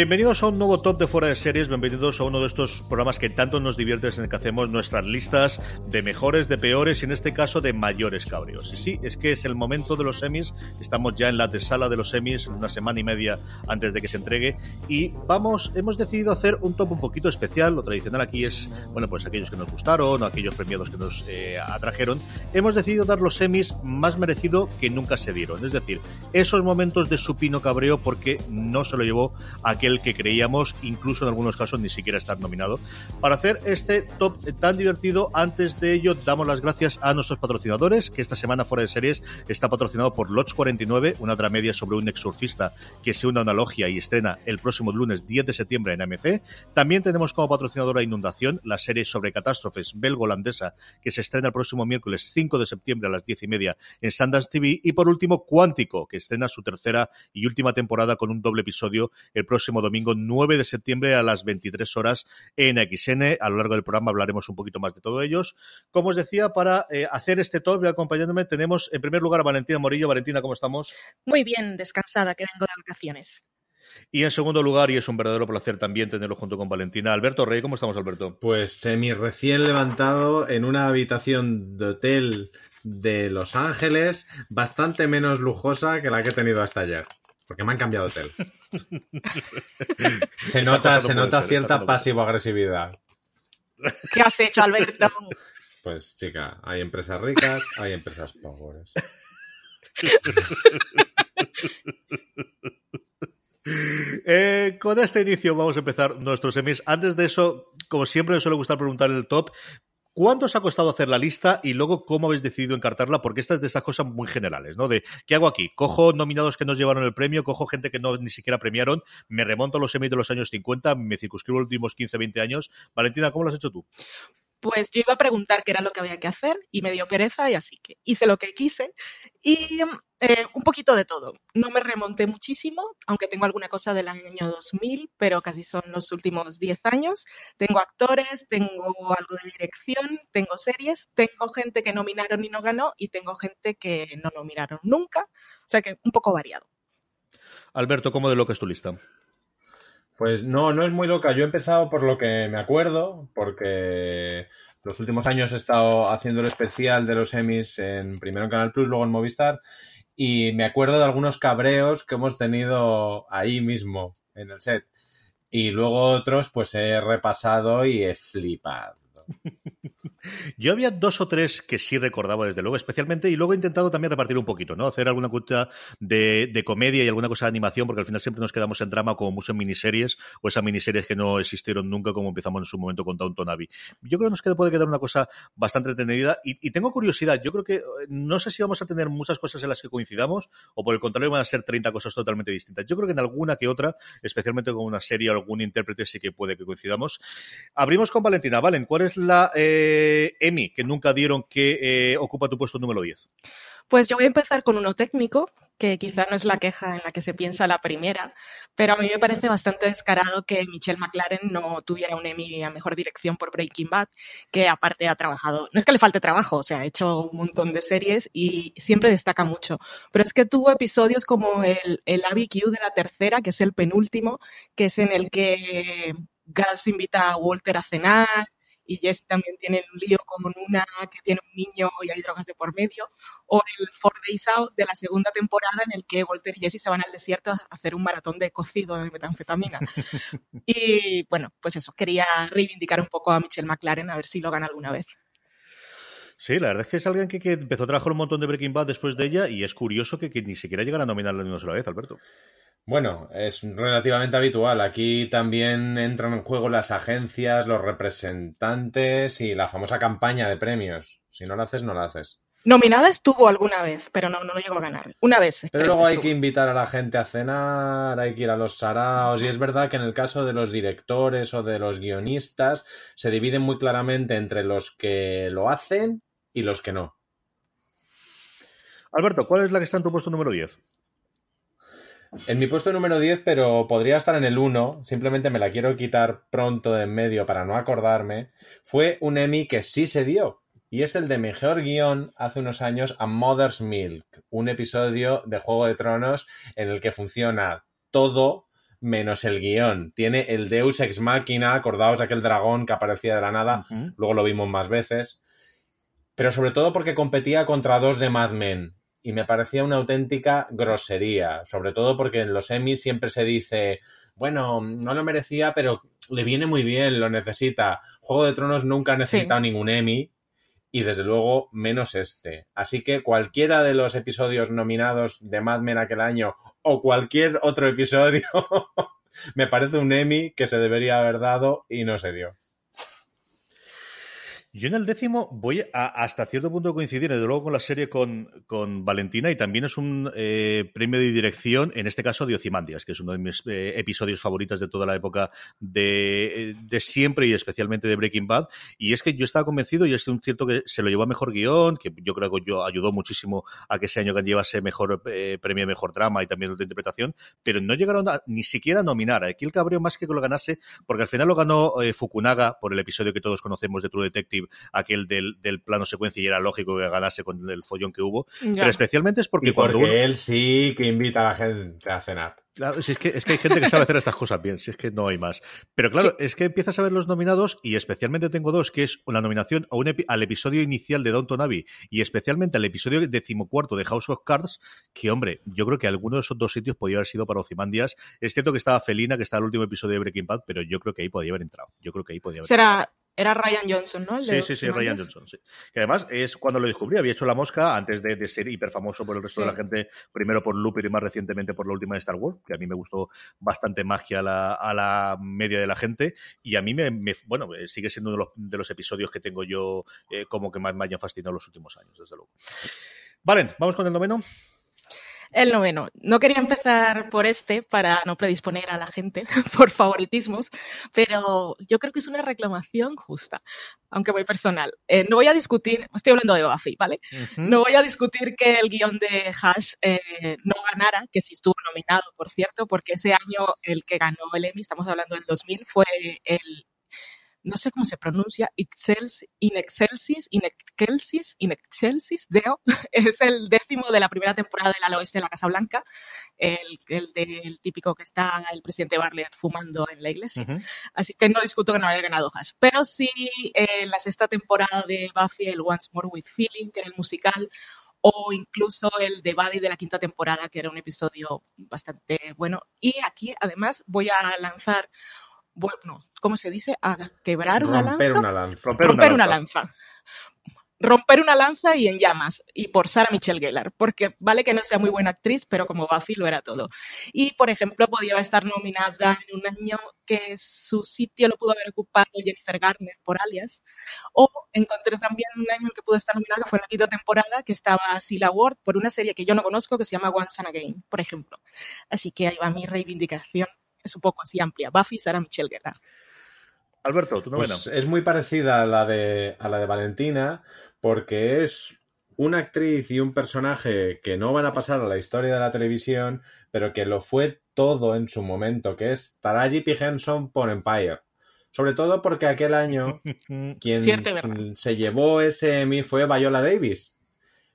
Bienvenidos a un nuevo top de fuera de series, bienvenidos a uno de estos programas que tanto nos diviertes en el que hacemos nuestras listas de mejores, de peores y en este caso de mayores cabreos. Y sí, es que es el momento de los semis, estamos ya en la sala de los semis, una semana y media antes de que se entregue y vamos, hemos decidido hacer un top un poquito especial, lo tradicional aquí es, bueno, pues aquellos que nos gustaron, aquellos premiados que nos eh, atrajeron, hemos decidido dar los semis más merecido que nunca se dieron, es decir, esos momentos de supino cabreo porque no se lo llevó aquel que creíamos, incluso en algunos casos, ni siquiera estar nominado. Para hacer este top tan divertido, antes de ello, damos las gracias a nuestros patrocinadores, que esta semana fuera de series está patrocinado por Lodge 49, una dramedia sobre un exsurfista que se une a una logia y estrena el próximo lunes 10 de septiembre en AMC. También tenemos como patrocinadora Inundación, la serie sobre catástrofes belgo-holandesa, que se estrena el próximo miércoles 5 de septiembre a las 10 y media en Sundance TV. Y por último, Cuántico, que estrena su tercera y última temporada con un doble episodio el próximo domingo 9 de septiembre a las 23 horas en XN. A lo largo del programa hablaremos un poquito más de todo ellos. Como os decía, para eh, hacer este top acompañándome tenemos en primer lugar a Valentina Morillo. Valentina, ¿cómo estamos? Muy bien, descansada, que vengo de vacaciones. Y en segundo lugar, y es un verdadero placer también tenerlo junto con Valentina, Alberto Rey, ¿cómo estamos, Alberto? Pues semi recién levantado en una habitación de hotel de Los Ángeles, bastante menos lujosa que la que he tenido hasta ayer porque me han cambiado de hotel. se nota, se nota cierta pasivo-agresividad. ¿Qué has hecho, Alberto? Pues chica, hay empresas ricas, hay empresas pobres. Eh, con este inicio vamos a empezar nuestros semis. Antes de eso, como siempre me suele gustar preguntar el top, ¿Cuánto os ha costado hacer la lista y luego cómo habéis decidido encartarla? Porque estas es de estas cosas muy generales, ¿no? De ¿qué hago aquí? Cojo nominados que nos llevaron el premio, cojo gente que no ni siquiera premiaron, me remonto a los semis de los años 50, me circunscribo los últimos 15, 20 años. Valentina, ¿cómo lo has hecho tú? Pues yo iba a preguntar qué era lo que había que hacer y me dio pereza y así que hice lo que quise y eh, un poquito de todo. No me remonté muchísimo, aunque tengo alguna cosa del año 2000, pero casi son los últimos 10 años. Tengo actores, tengo algo de dirección, tengo series, tengo gente que nominaron y no ganó y tengo gente que no nominaron nunca. O sea que un poco variado. Alberto, ¿cómo de lo que es tu lista? Pues no, no es muy loca. Yo he empezado por lo que me acuerdo, porque los últimos años he estado haciendo el especial de los Emmys en primero en Canal Plus, luego en Movistar, y me acuerdo de algunos cabreos que hemos tenido ahí mismo, en el set. Y luego otros, pues he repasado y he flipado. Yo había dos o tres que sí recordaba, desde luego, especialmente, y luego he intentado también repartir un poquito, ¿no? Hacer alguna cosa de, comedia y alguna cosa de animación, porque al final siempre nos quedamos en drama como mucho en miniseries, o esas miniseries que no existieron nunca, como empezamos en su momento con Downton Abbey. Yo creo que nos puede quedar una cosa bastante entretenida, y, tengo curiosidad, yo creo que eh, no sé si vamos a tener muchas cosas en las que coincidamos, o por el contrario van a ser 30 cosas totalmente distintas. Yo creo que en alguna que otra, especialmente con una serie o algún intérprete, sí que puede que coincidamos. Abrimos con Valentina. Valen, ¿cuál es la... Eh, Emi, que nunca dieron, que eh, ocupa tu puesto número 10? Pues yo voy a empezar con uno técnico, que quizá no es la queja en la que se piensa la primera, pero a mí me parece bastante descarado que Michelle McLaren no tuviera un Emmy a mejor dirección por Breaking Bad, que aparte ha trabajado, no es que le falte trabajo, o sea, ha hecho un montón de series y siempre destaca mucho, pero es que tuvo episodios como el, el ABQ de la tercera, que es el penúltimo, que es en el que Gus invita a Walter a cenar y Jesse también tiene un lío con una que tiene un niño y hay drogas de por medio, o el Four Days Out de la segunda temporada en el que Walter y Jesse se van al desierto a hacer un maratón de cocido de metanfetamina. y bueno, pues eso, quería reivindicar un poco a Michelle McLaren a ver si lo gana alguna vez. Sí, la verdad es que es alguien que, empezó a trabajar un montón de Breaking Bad después de ella y es curioso que, ni siquiera llegara a nominarla ni una sola vez, Alberto. Bueno, es relativamente habitual. Aquí también entran en juego las agencias, los representantes y la famosa campaña de premios. Si no lo haces, no lo haces. Nominada estuvo alguna vez, pero no, no llegó a ganar. Una vez. Pero luego hay que invitar a la gente a cenar, hay que ir a los saraos. Y es verdad que en el caso de los directores o de los guionistas se dividen muy claramente entre los que lo hacen y los que no. Alberto, ¿cuál es la que está en tu puesto número 10? En mi puesto número 10, pero podría estar en el 1, simplemente me la quiero quitar pronto de en medio para no acordarme, fue un Emmy que sí se dio. Y es el de mejor guion hace unos años a Mother's Milk, un episodio de Juego de Tronos en el que funciona todo menos el guion. Tiene el Deus Ex Machina, acordaos de aquel dragón que aparecía de la nada, luego lo vimos más veces. Pero sobre todo porque competía contra dos de Mad Men, y me parecía una auténtica grosería, sobre todo porque en los Emmys siempre se dice, bueno, no lo merecía, pero le viene muy bien, lo necesita. Juego de Tronos nunca ha necesitado ningún Emmy y desde luego menos este. Así que cualquiera de los episodios nominados de Mad Men aquel año o cualquier otro episodio me parece un Emmy que se debería haber dado y no se dio. Yo en el décimo voy a, hasta cierto punto coincidir, desde luego con la serie con, con Valentina, y también es un eh, premio de dirección, en este caso de Ocimandias, que es uno de mis eh, episodios favoritos de toda la época de, de, siempre y especialmente de Breaking Bad. Y es que yo estaba convencido, y es un cierto que se lo llevó a mejor guion, que yo creo que yo ayudó muchísimo a que ese año llevase mejor eh, premio mejor drama y también de interpretación, pero no llegaron a, ni siquiera a nominar. Aquí el cabreo más que que lo ganase, porque al final lo ganó Fukunaga por el episodio que todos conocemos de True Detective aquel del, plano secuencia y era lógico que ganase con el follón que hubo. Pero especialmente es porque, cuando él sí que invita a la gente a cenar. Claro, si es que, es que hay gente que sabe hacer estas cosas bien, si es que no hay más. Pero claro, es que empiezas a ver los nominados y especialmente tengo dos, que es la nominación a un al episodio inicial de Downton Abbey y especialmente al episodio decimocuarto de House of Cards, que hombre, yo creo que alguno de esos dos sitios podía haber sido para Ocimandias. Es cierto que estaba Felina, que está el último episodio de Breaking Bad, pero yo creo que ahí podía haber entrado. Yo creo que ahí podía haber Será, era Ryan Johnson, ¿no? sí, sí, sí, Ryan Johnson, sí. Que además es cuando lo descubrí, había hecho La Mosca antes de, ser hiper famoso por el resto de la gente, primero por Looper y más recientemente por la última de Star Wars, que a mí me gustó bastante magia a la, a la media de la gente y a mí me, bueno, eh, sigue siendo uno de los, de los episodios que tengo yo eh, como que más me hayan fascinado los últimos años, desde luego. Vale, vamos con el noveno. El noveno. No quería empezar por este para no predisponer a la gente por favoritismos, pero yo creo que es una reclamación justa, aunque muy personal. Eh, no voy a discutir, estoy hablando de Buffy, ¿vale? No voy a discutir que el guion de Hash eh, no ganara, que sí estuvo nominado, por cierto, porque ese año el que ganó el Emmy, estamos hablando del 2000, fue el no sé cómo se pronuncia, Excels, in Excelsis, in Excelsis, in Excelsis, Deo, es el décimo de la primera temporada del Ala Oeste de la Casa Blanca, el, el del típico que está el presidente Bartlett fumando en la iglesia. Así que no discuto que no haya ganado Hash. Pero sí, eh, la sexta temporada de Buffy, el Once More with Feeling, que era el musical, o incluso el de Buddy de la quinta temporada, que era un episodio bastante bueno. Y aquí, además, voy a lanzar bueno, ¿cómo se dice? A quebrar una lanza. Una lanza. Romper, una, lanza. Romper una lanza y en llamas. Y por Sarah Michelle Gellar. Porque vale que no sea muy buena actriz, pero como Buffy lo era todo. Y, por ejemplo, podía estar nominada en un año que su sitio lo pudo haber ocupado Jennifer Garner por Alias. O encontré también un año en que pudo estar nominada, que fue en la quinta temporada, que estaba Sila Ward por una serie que yo no conozco que se llama Once and Again, por ejemplo. Así que ahí va mi reivindicación es un poco así amplia. Buffy, Sarah Michelle Gellar. Alberto, tú no pues Es muy parecida a la, de, a la de Valentina, porque es una actriz y un personaje que no van a pasar a la historia de la televisión, pero que lo fue todo en su momento, que es Taraji P. Henson por Empire. Sobre todo porque aquel año quien se llevó ese Emmy fue Viola Davis.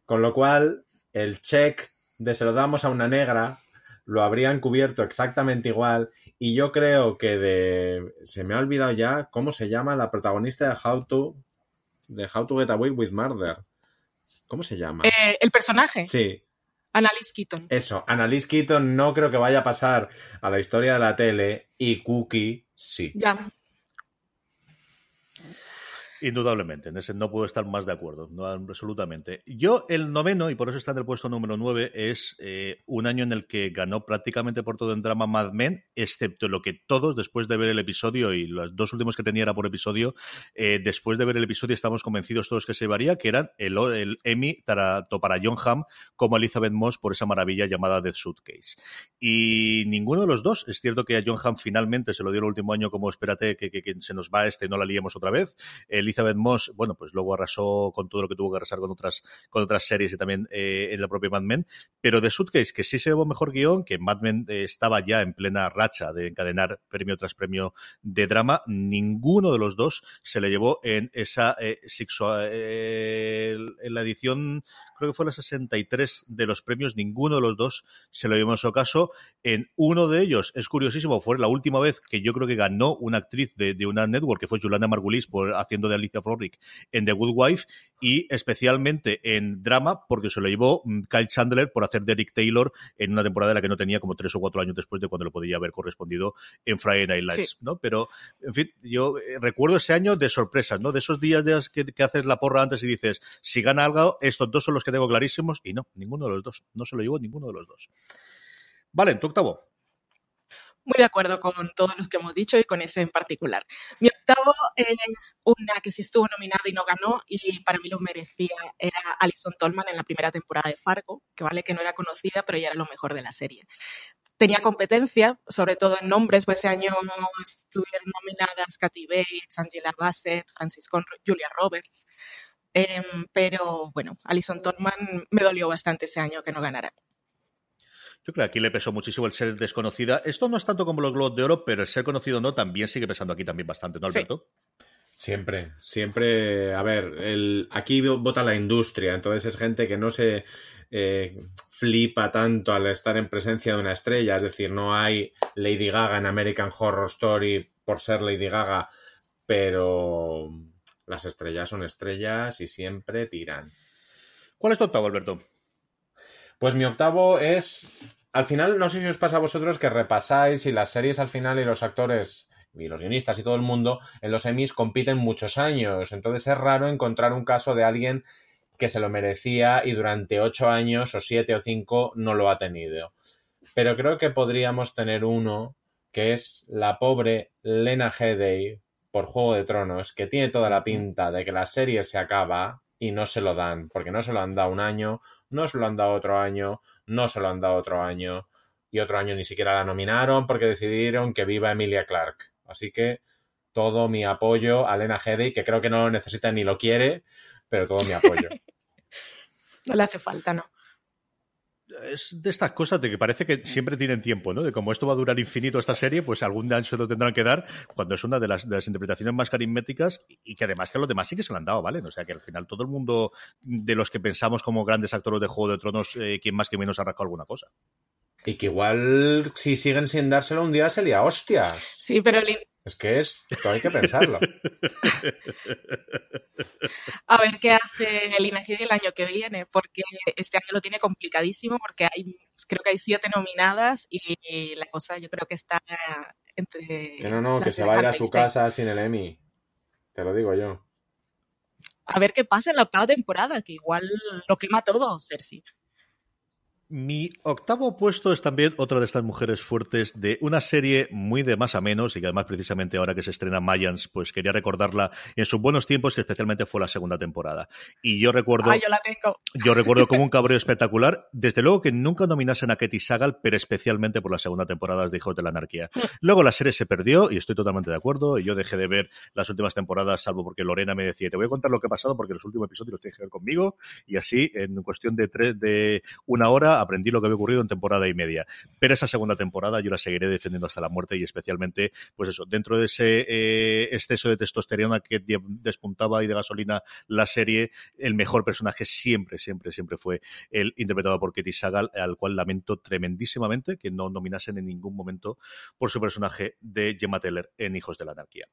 Con lo cual, el check de se lo damos a una negra lo habrían cubierto exactamente igual. Y yo creo que de. Se me ha olvidado ya cómo se llama la protagonista de How to. De How to Get Away with Murder. ¿Cómo se llama? Eh, el personaje. Sí. Annalise Keaton. Eso, Annalise Keaton no creo que vaya a pasar a la historia de la tele y Cookie sí. Ya. Indudablemente, en ese no puedo estar más de acuerdo, no, absolutamente. Yo, el noveno, y por eso está en el puesto número nueve, es eh, un año en el que ganó prácticamente por todo en drama Mad Men, excepto lo que todos, después de ver el episodio, y los dos últimos que tenía era por episodio, eh, después de ver el episodio estamos convencidos todos que se varía, que eran el, el Emmy para John Hamm como Elizabeth Moss por esa maravilla llamada The Suitcase. Y ninguno de los dos, es cierto que a John Hamm finalmente se lo dio el último año como espérate que, que, se nos va este, no la liemos otra vez. El Elizabeth Moss, bueno, pues luego arrasó con todo lo que tuvo que arrasar con otras, con otras series y también eh, en la propia Mad Men, pero de Suitcase, que sí se llevó mejor guion, que Mad Men eh, estaba ya en plena racha de encadenar premio tras premio de drama, ninguno de los dos se le llevó en esa eh, en la edición creo que fue la 63 de los premios, ninguno de los dos se lo llevó en su caso. En uno de ellos, es curiosísimo, fue la última vez que yo creo que ganó una actriz de, una network, que fue Juliana Margulis, por, haciendo de Alicia Florrick en The Good Wife, y especialmente en drama, porque se lo llevó mm, Kyle Chandler por hacer de Eric Taylor en una temporada en la que no tenía como tres o cuatro años después de cuando lo podía haber correspondido en Friday Night Lights, ¿no? Pero, en fin, yo eh, recuerdo ese año de sorpresas, ¿no? De esos días que, que haces la porra antes y dices, si gana algo, estos dos son los que tengo clarísimos y no, ninguno de los dos. No se lo llevó ninguno de los dos. Vale, tu octavo. Muy de acuerdo con todos los que hemos dicho y con ese en particular. Mi octavo es una que sí estuvo nominada y no ganó y para mí lo merecía. Era Alison Tolman en la primera temporada de Fargo, que vale que no era conocida, pero ya era lo mejor de la serie. Tenía competencia, sobre todo en nombres, pues ese año estuvieron nominadas Katy Bates, Angela Bassett, Francis Conroy, Julia Roberts. Em, pero bueno, Alison Tolman me dolió bastante ese año que no ganara. Yo creo que aquí le pesó muchísimo el ser desconocida. Esto no es tanto como los Globos de Oro, pero el ser conocido no también sigue pesando aquí también bastante, ¿no, Alberto? Siempre, siempre. A ver, el, aquí vota la industria, entonces es gente que no se eh, flipa tanto al estar en presencia de una estrella. Es decir, no hay Lady Gaga en American Horror Story por ser Lady Gaga, pero las estrellas son estrellas y siempre tiran. ¿Cuál es tu octavo, Alberto? Pues mi octavo es. Al final, no sé si os pasa a vosotros que repasáis y las series al final y los actores y los guionistas y todo el mundo en los Emmys compiten muchos años. Entonces es raro encontrar un caso de alguien que se lo merecía y durante ocho años o siete o cinco no lo ha tenido. Pero creo que podríamos tener uno que es la pobre Lena Headey por Juego de Tronos, que tiene toda la pinta de que la serie se acaba y no se lo dan, porque no se lo han dado un año, no se lo han dado otro año, no se lo han dado otro año, y otro año ni siquiera la nominaron porque decidieron que viva Emilia Clark. Así que todo mi apoyo a Lena Headey, que creo que no lo necesita ni lo quiere, pero todo mi apoyo. no le hace falta, ¿no? Es de estas cosas de que parece que siempre tienen tiempo, ¿no? De como esto va a durar infinito esta serie, pues algún día se lo tendrán que dar cuando es una de las, interpretaciones más carismáticas y que además que los demás sí que se lo han dado, ¿vale? O sea que al final todo el mundo de los que pensamos como grandes actores de Juego de Tronos, eh, quien más que menos ha rascado alguna cosa. Y que igual si siguen sin dárselo un día sería hostias. Sí, pero el, es que es, hay que pensarlo. A ver qué hace el INEGI el año que viene, porque este año lo tiene complicadísimo, porque hay, creo que hay siete nominadas y la cosa yo creo que está entre... Que no, no, que se vaya a su casa sin el Emmy. Te lo digo yo. A ver qué pasa en la octava temporada, que igual lo quema todo, Cersei. Mi octavo puesto es también otra de estas mujeres fuertes de una serie muy de más a menos y que además precisamente ahora que se estrena Mayans, pues quería recordarla en sus buenos tiempos que especialmente fue la segunda temporada. Y yo recuerdo... yo la tengo. Yo recuerdo como un cabreo espectacular. Desde luego que nunca nominasen a Katie Sagal, pero especialmente por la segunda temporada de Hijos de la Anarquía. Luego la serie se perdió y estoy totalmente de acuerdo. Y yo dejé de ver las últimas temporadas, salvo porque Lorena me decía, te voy a contar lo que ha pasado porque los últimos episodios los tienes que ver conmigo. Y así, en cuestión de, tres, de una hora, aprendí lo que había ocurrido en temporada y media. Pero esa segunda temporada yo la seguiré defendiendo hasta la muerte y especialmente, pues eso, dentro de ese eh, exceso de testosterona que despuntaba y de gasolina la serie, el mejor personaje siempre, siempre, siempre fue el interpretado por Katie Sagal, al cual lamento tremendísimamente que no nominasen en ningún momento por su personaje de Gemma Teller en Hijos de la Anarquía.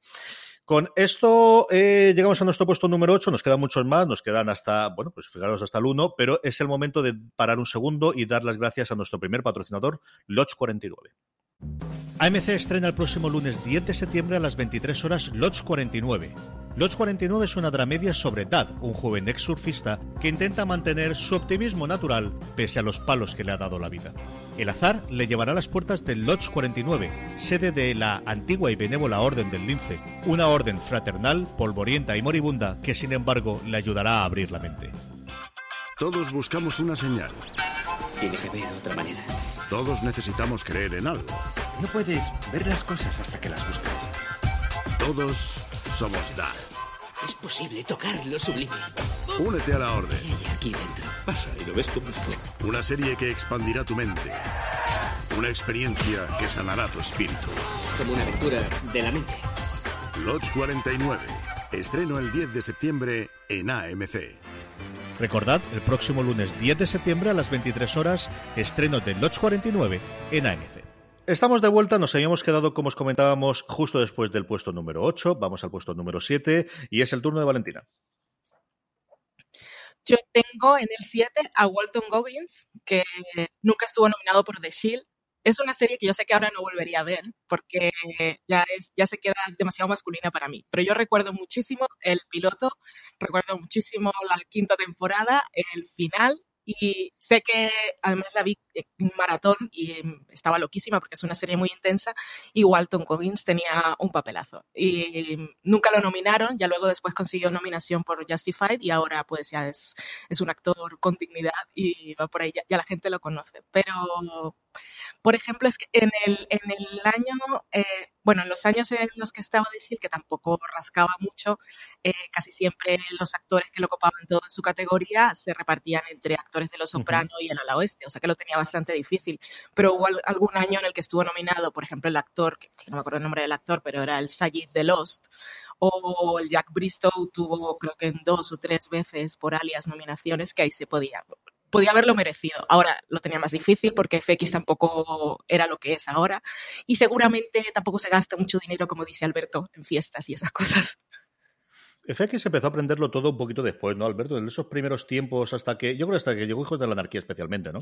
Con esto eh, llegamos a nuestro puesto número 8, nos quedan muchos más, nos quedan hasta, bueno, pues fijaros hasta el 1, pero es el momento de parar un segundo y dar las gracias a nuestro primer patrocinador, Lodge 49. AMC estrena el próximo lunes 10 de septiembre a las 23 horas Lodge 49. Lodge 49 es una dramedia sobre Dad, un joven ex surfista que intenta mantener su optimismo natural pese a los palos que le ha dado la vida. El azar le llevará a las puertas del Lodge 49, sede de la antigua y benévola Orden del Lince, una orden fraternal, polvorienta y moribunda que sin embargo le ayudará a abrir la mente. Todos buscamos una señal. Tiene que haber otra manera. Todos necesitamos creer en algo. No puedes ver las cosas hasta que las buscas. Todos somos Dad. Es posible tocar lo sublime. Únete a la orden. ¿Qué hay aquí dentro? Pasa y lo ves como esto. Una serie que expandirá tu mente. Una experiencia que sanará tu espíritu. Es como una aventura de la mente. Lodge 49. Estreno el 10 de septiembre en AMC. Recordad, el próximo lunes 10 de septiembre a las 23 horas, estreno de Lodge 49 en AMC. Estamos de vuelta, nos habíamos quedado, como os comentábamos, justo después del puesto número 8, vamos al puesto número 7 y es el turno de Valentina. Yo tengo en el 7 a Walton Goggins, que nunca estuvo nominado por The Shield. Es una serie que yo sé que ahora no volvería a ver, porque ya, es, ya se queda demasiado masculina para mí. Pero yo recuerdo muchísimo el piloto, recuerdo muchísimo la quinta temporada, el final, y sé que además la vi en maratón y em, estaba loquísima porque es una serie muy intensa y Walton Coggins tenía un papelazo. Y em, nunca lo nominaron, ya luego después consiguió nominación por Justified y ahora pues ya es, es un actor con dignidad y va por ahí, ya, la gente lo conoce. Pero, por ejemplo, es que en el, en el año, eh, bueno, en los años en los que estaba decir que tampoco rascaba mucho, eh, casi siempre los actores que lo ocupaban todo en su categoría se repartían entre actores de Los Soprano y el ala oeste, o sea que lo tenía bastante difícil. Pero hubo algún año en el que estuvo nominado, por ejemplo, el actor, que, no me acuerdo el nombre del actor, pero era el Sayid de Lost, o el Jack Bristow tuvo creo que en dos o tres veces por alias nominaciones que ahí se podía podía haberlo merecido. Ahora lo tenía más difícil porque FX tampoco era lo que es ahora y seguramente tampoco se gasta mucho dinero, como dice Alberto, en fiestas y esas cosas. FX empezó a aprenderlo todo un poquito después, ¿no, Alberto? En esos primeros tiempos hasta que, yo creo hasta que llegó Hijos de la Anarquía especialmente, ¿no?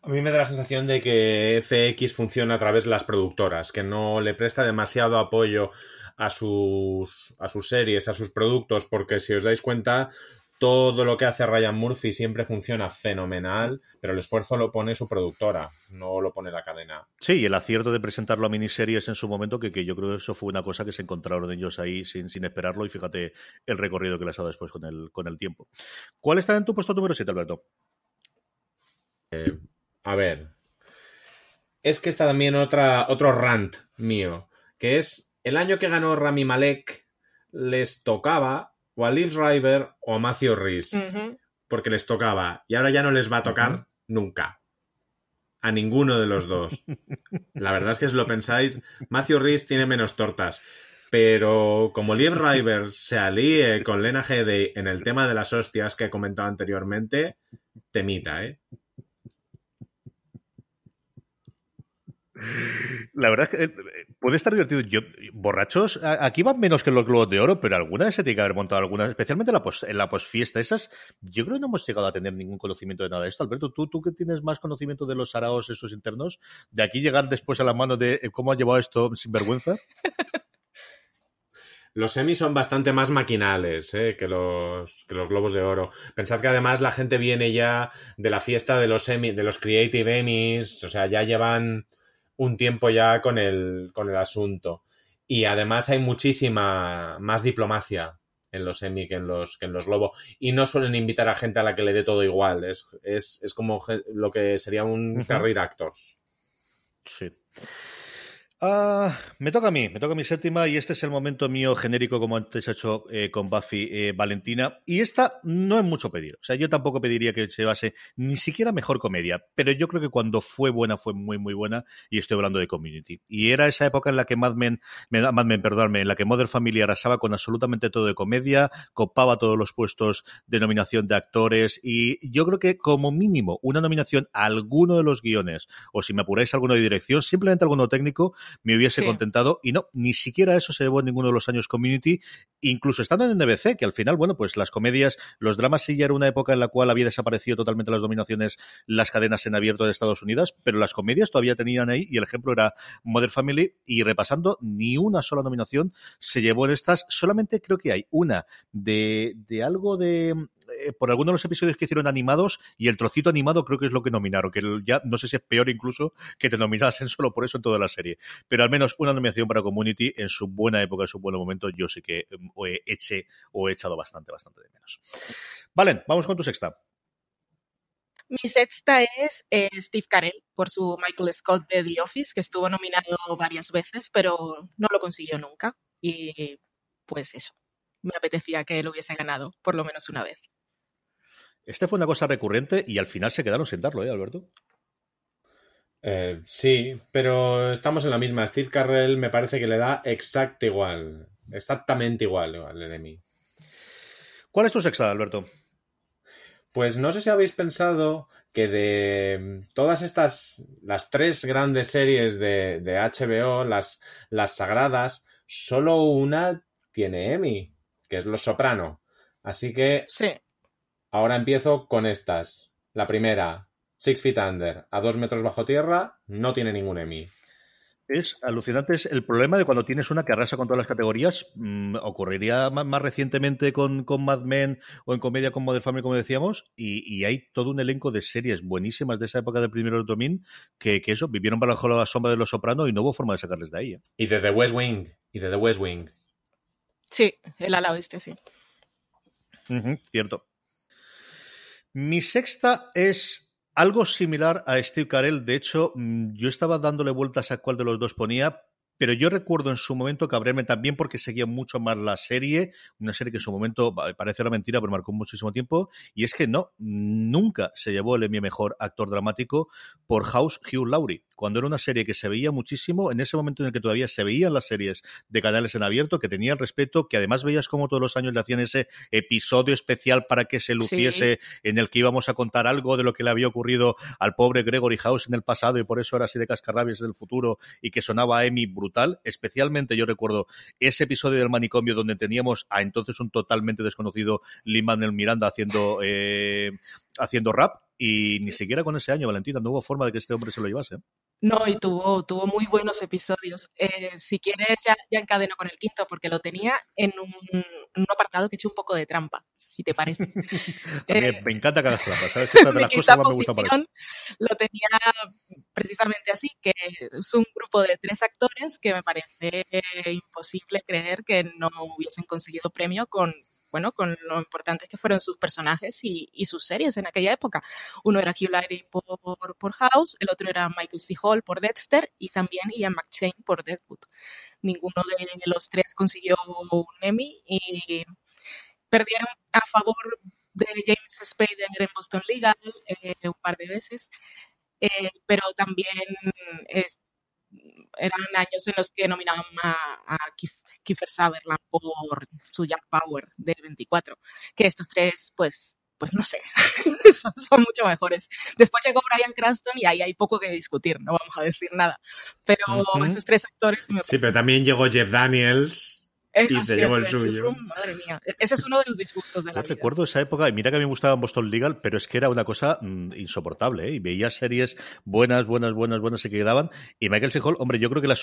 A mí me da la sensación de que FX funciona a través de las productoras, que no le presta demasiado apoyo a sus, a sus series, a sus productos, porque si os dais cuenta, todo lo que hace Ryan Murphy siempre funciona fenomenal, pero el esfuerzo lo pone su productora, no lo pone la cadena. Sí, y el acierto de presentarlo a miniseries en su momento, que, que yo creo que eso fue una cosa que se encontraron ellos ahí sin, sin esperarlo, y fíjate el recorrido que les ha dado después con el, con el tiempo. ¿Cuál está en tu puesto número 7, Alberto? Eh, a ver. Es que está también otra, otro rant mío, que es el año que ganó Rami Malek, les tocaba o a Liv River o a Matthew Rhys. Porque les tocaba. Y ahora ya no les va a tocar nunca. A ninguno de los dos. La verdad es que si lo pensáis, Matthew Rhys tiene menos tortas. Pero como Liv River se alíe con Lena Headey en el tema de las hostias que he comentado anteriormente, temita, ¿eh? La verdad es que puede estar divertido. Yo, borrachos, aquí van menos que los globos de oro, pero alguna vez se tiene que haber montado alguna, especialmente en la, posfiesta. Esas, yo creo que no hemos llegado a tener ningún conocimiento de nada de esto. Alberto, tú, tú que tienes más conocimiento de los araos esos internos, de aquí llegar después a la mano de eh, cómo ha llevado esto sin vergüenza. Los semis son bastante más maquinales eh, que, los, que los globos de oro. Pensad que además la gente viene ya de la fiesta de los semi, de los Creative Emmys, o sea, ya llevan un tiempo ya con el, con el asunto. Y además hay muchísima más diplomacia en los Emmy que en los, que en los Globo. Y no suelen invitar a gente a la que le dé todo igual. Es, es, es como lo que sería un career actor. Sí. Uh, me toca a mí, me toca a mi séptima y este es el momento mío genérico como antes he hecho eh, con Buffy eh, Valentina. Y esta no es mucho pedir, o sea yo tampoco pediría que se base ni siquiera mejor comedia, pero yo creo que cuando fue buena fue muy muy buena y estoy hablando de Community. Y era esa época en la que Mad Men, Mad Men perdóname, en la que Mother Family arrasaba con absolutamente todo de comedia, copaba todos los puestos de nominación de actores y yo creo que como mínimo una nominación a alguno de los guiones o si me apuráis alguno de dirección, simplemente alguno técnico me hubiese contentado. Y no, ni siquiera eso se llevó en ninguno de los años Community, incluso estando en NBC, que al final, bueno, pues las comedias, los dramas sí ya era una época en la cual había desaparecido totalmente las dominaciones, las cadenas en abierto de Estados Unidos, pero las comedias todavía tenían ahí, y el ejemplo era Mother Family, y repasando, ni una sola nominación se llevó en estas, solamente creo que hay una de, de algo de por algunos de los episodios que hicieron animados y el trocito animado creo que es lo que nominaron, que ya no sé si es peor incluso que te nominasen solo por eso en toda la serie. Pero al menos una nominación para Community en su buena época, en su buen momento, yo sí que em, he eché o he echado bastante, bastante de menos. Vale, vamos con tu sexta. Mi sexta es eh, Steve Carell por su Michael Scott de The Office, que estuvo nominado varias veces, pero no lo consiguió nunca. Y pues eso, me apetecía que él hubiese ganado por lo menos una vez. Este fue una cosa recurrente y al final se quedaron sin darlo, ¿eh, Alberto? Eh, sí, pero estamos en la misma. Steve Carrell me parece que le da exacto igual. Exactamente igual al enemy. ¿Cuál es tu sexta, Alberto? Pues no sé si habéis pensado que de todas estas, las tres grandes series de, de HBO, las, las sagradas, solo una tiene Emmy, que es Los Soprano. Así que Sí, ahora empiezo con estas. La primera, Six Feet Under, a dos metros bajo tierra, no tiene ningún Emmy. Es alucinante. Es el problema de cuando tienes una que arrasa con todas las categorías. mm, ocurriría más, recientemente con, con Mad Men o en comedia con Modern Family, como decíamos. Y, y hay todo un elenco de series buenísimas de esa época del primero domín que, que eso, vivieron bajo la sombra de los sopranos y no hubo forma de sacarles de ahí. ¿eh? Y de The West Wing, y de The West Wing. sí, el ala oeste, sí. Cierto. Mi sexta es algo similar a Steve Carell. De hecho, mm, yo estaba dándole vueltas a cuál de los dos ponía, pero yo recuerdo en su momento cabrearme también porque seguía mucho más la serie, una serie que en su momento parece una mentira, pero marcó muchísimo tiempo, y es que no, nunca se llevó el Emmy Mejor Actor Dramático por House Hugh Laurie, cuando era una serie que se veía muchísimo, en ese momento en el que todavía se veían las series de canales en abierto, que tenía el respeto, que además veías como todos los años le hacían ese episodio especial para que se luciese en el que íbamos a contar algo de lo que le había ocurrido al pobre Gregory House en el pasado y por eso era así de cascarrabias del futuro y que sonaba a Emmy brutal. Especialmente yo recuerdo ese episodio del manicomio donde teníamos a entonces un totalmente desconocido Lin Manuel Miranda haciendo, eh, haciendo rap y ni siquiera con ese año, Valentina, no hubo forma de que este hombre se lo llevase. No, y tuvo, tuvo muy buenos episodios. Eh, si quieres, ya, ya encadeno con el quinto, porque lo tenía en un, en un apartado que he hecho un poco de trampa, si te parece. Eh, me encanta que hagas trampas, ¿sabes? Que esta de las cosas más me gustan para lo tenía precisamente así, que es un grupo de tres actores que me parece imposible creer que no hubiesen conseguido premio con bueno, con lo importantes que fueron sus personajes y, sus series en aquella época. Uno era Hugh Laurie por, por House, el otro era Michael C. Hall por Dexter y también Ian McShane por Deadwood. Ninguno de los tres consiguió un Emmy y perdieron a favor de James Spader en Boston Legal eh, un par de veces, eh, pero también eran años en los que nominaban a, a Kiefer Sutherland por su Jack Power de 24, que estos tres, pues, pues no sé, son, son mucho mejores. Después llegó Brian Cranston y ahí hay poco que discutir, no vamos a decir nada, pero Ujú. esos tres actores me Sí, pero también llegó Jeff Daniels. Y ah, se sí, llevó el suyo. Madre mía, ese es uno de los disgustos de la Yo vida. recuerdo esa época, y mira que a mí me gustaba Boston Legal, pero es que era una cosa mm, insoportable, ¿eh? Y veía series buenas, buenas, buenas, buenas se quedaban. Y Michael C. Hall, hombre, yo creo que la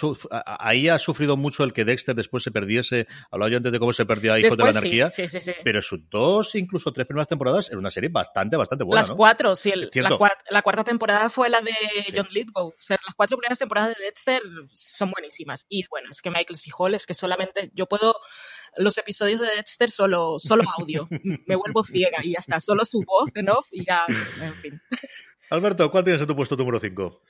ahí ha sufrido mucho el que Dexter después se perdiese. Hablaba yo antes de cómo se perdía Hijos de la Anarquía. sí, sí, sí. Pero sus dos, incluso tres primeras temporadas, era una serie bastante, bastante buena, las ¿no? cuatro, sí, el- la, cuarta, la cuarta temporada fue la de Sí. John Lithgow. O sea, las cuatro primeras temporadas de Dexter son buenísimas. Y bueno, es que Michael C. Hall es que solamente yo puedo los episodios de Dexter solo, solo audio. Me vuelvo ciega y ya está. Solo su voz en off y ya, en fin. Alberto, ¿cuál tienes en tu puesto número 5?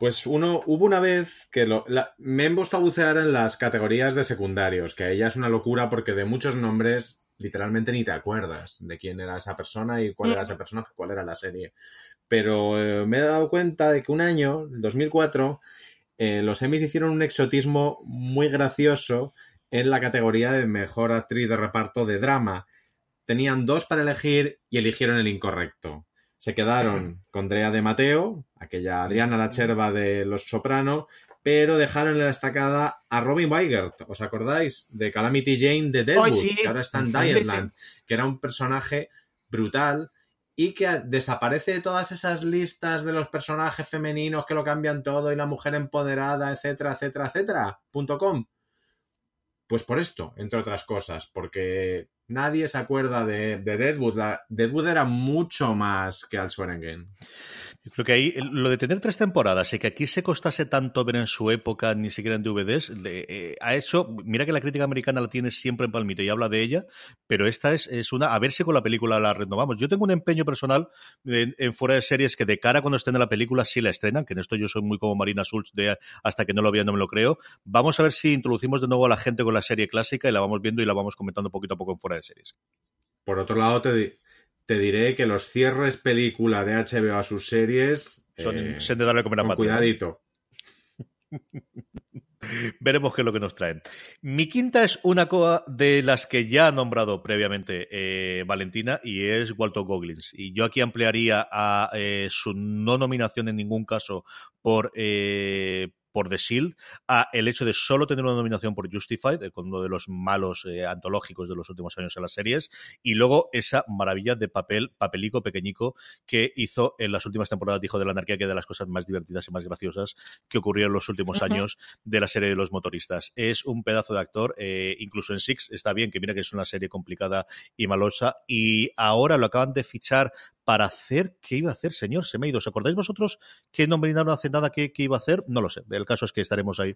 Pues uno, hubo una vez que lo- la- me he puesto a bucear en las categorías de secundarios, que ahí ya es una locura porque de muchos nombres literalmente ni te acuerdas de quién era esa persona y cuál era ese personaje, cuál era la serie. Pero eh, me he dado cuenta de que un año, el 2004, eh, los Emmys hicieron un exotismo muy gracioso en la categoría de mejor actriz de reparto de drama. Tenían dos para elegir y eligieron el incorrecto. Se quedaron con Drea de Mateo, aquella Adriana la Cherva de Los Soprano, pero dejaron en la destacada a Robin Weigert. ¿Os acordáis? De Calamity Jane de Deadwood, sí. que ahora está en Sí, sí. Diamond, que era un personaje brutal y que desaparece de todas esas listas de los personajes femeninos que lo cambian todo y la mujer empoderada, etcétera, etcétera, etcétera, punto com. Pues por esto, entre otras cosas, porque nadie se acuerda de, de Deadwood. La- Deadwood era mucho más que Al Creo que ahí lo de tener tres temporadas y que aquí se costase tanto ver en su época, ni siquiera en DVDs, eh, a eso, mira que la crítica americana la tiene siempre en palmito y habla de ella, pero esta es, es una, a ver si con la película la renovamos. Yo tengo un empeño personal en, fuera de series que de cara cuando estén la película sí la estrenan, que en esto yo soy muy como Marina Schultz de hasta que no lo vea no me lo creo. Vamos a ver si introducimos de nuevo a la gente con la serie clásica y la vamos viendo y la vamos comentando poquito a poco en fuera de series. Por otro lado, te, te diré que los cierres película de HBO a sus series son, eh, de darle comer a Cuidadito. Veremos qué es lo que nos traen. Mi quinta es una cosa de las que ya ha nombrado previamente eh, Valentina y es Walter Goggins. Y yo aquí ampliaría a eh, su no nominación en ningún caso por, por The Shield a el hecho de solo tener una nominación por Justified, eh, con uno de los malos eh, antológicos de los últimos años en las series, y luego esa maravilla de papel, papelico pequeñico que hizo en las últimas temporadas Hijo de la Anarquía, que es de las cosas más divertidas y más graciosas que ocurrieron en los últimos años de la serie de los motoristas. Es un pedazo de actor, eh, incluso en Six está bien, que mira que es una serie complicada y malosa, y ahora lo acaban de fichar para hacer qué iba a hacer, señor. Se me ha ido. ¿Os acordáis vosotros que no no hace nada que, iba a hacer? No lo sé. El caso es que estaremos ahí.